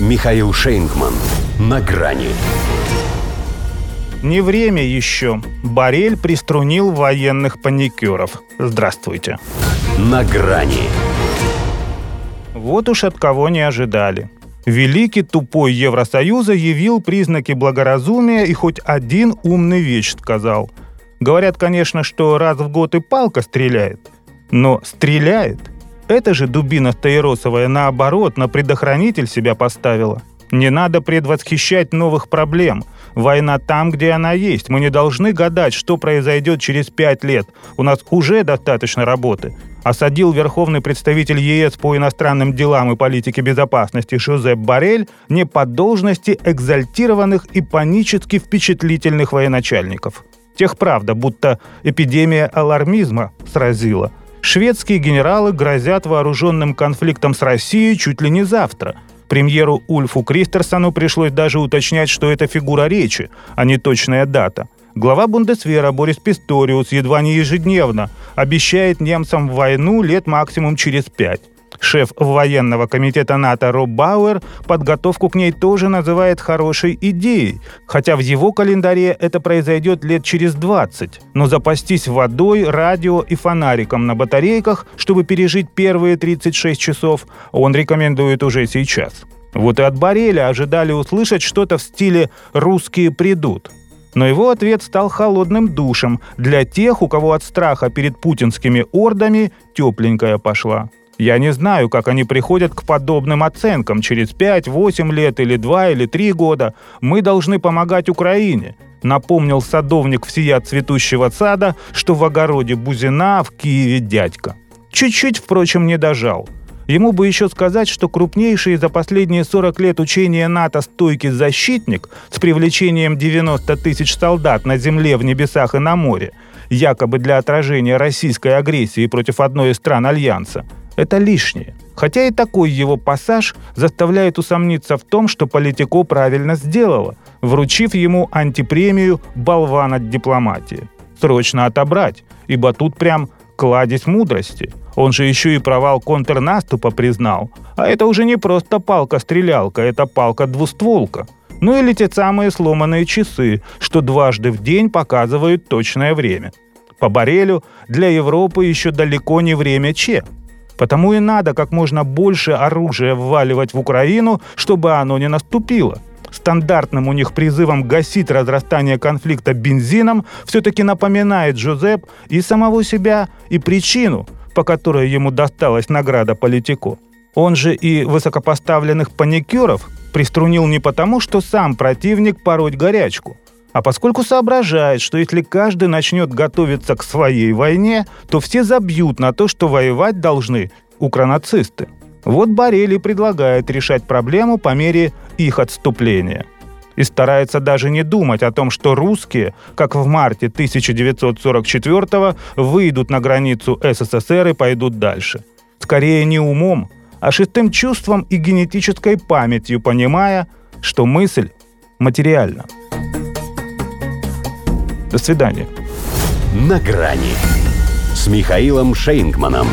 Михаил Шейнгман. На грани. Не время еще. Барель приструнил военных паникеров. Здравствуйте. На грани. Вот уж от кого не ожидали. Великий тупой Евросоюза явил признаки благоразумия и хоть один умный вещь сказал. Говорят, конечно, что раз в год и палка стреляет. Но стреляет – это же дубина Таиросовая, наоборот, на предохранитель себя поставила. Не надо предвосхищать новых проблем. Война там, где она есть. Мы не должны гадать, что произойдет через пять лет. У нас уже достаточно работы. Осадил верховный представитель ЕС по иностранным делам и политике безопасности Жозеп Барель не по должности экзальтированных и панически впечатлительных военачальников. Тех правда, будто эпидемия алармизма сразила – Шведские генералы грозят вооруженным конфликтом с Россией чуть ли не завтра. Премьеру Ульфу Кристерсону пришлось даже уточнять, что это фигура речи, а не точная дата. Глава Бундесвера Борис Писториус едва не ежедневно обещает немцам войну лет максимум через пять. Шеф военного комитета НАТО Роб Бауэр подготовку к ней тоже называет хорошей идеей, хотя в его календаре это произойдет лет через 20. Но запастись водой, радио и фонариком на батарейках, чтобы пережить первые 36 часов, он рекомендует уже сейчас. Вот и от Бареля ожидали услышать что-то в стиле «русские придут». Но его ответ стал холодным душем для тех, у кого от страха перед путинскими ордами тепленькая пошла. Я не знаю, как они приходят к подобным оценкам через 5, 8 лет или 2 или 3 года. Мы должны помогать Украине. Напомнил садовник всея цветущего сада, что в огороде Бузина, в Киеве дядька. Чуть-чуть, впрочем, не дожал. Ему бы еще сказать, что крупнейшие за последние 40 лет учения НАТО «Стойкий защитник» с привлечением 90 тысяч солдат на земле, в небесах и на море, якобы для отражения российской агрессии против одной из стран Альянса – это лишнее. Хотя и такой его пассаж заставляет усомниться в том, что Политико правильно сделала, вручив ему антипремию «Болван от дипломатии». Срочно отобрать, ибо тут прям кладезь мудрости. Он же еще и провал контрнаступа признал. А это уже не просто палка-стрелялка, это палка-двустволка. Ну или те самые сломанные часы, что дважды в день показывают точное время. По Барелю для Европы еще далеко не время Че. Потому и надо как можно больше оружия вваливать в Украину, чтобы оно не наступило. Стандартным у них призывом гасить разрастание конфликта бензином все-таки напоминает Жозеп и самого себя, и причину, по которой ему досталась награда Политико. Он же и высокопоставленных паникеров приструнил не потому, что сам противник пороть горячку, а поскольку соображает, что если каждый начнет готовиться к своей войне, то все забьют на то, что воевать должны укронацисты. Вот Борелли предлагает решать проблему по мере их отступления. И старается даже не думать о том, что русские, как в марте 1944 выйдут на границу СССР и пойдут дальше. Скорее не умом, а шестым чувством и генетической памятью, понимая, что мысль материальна. Свидания. На грани с Михаилом Шейнгманом.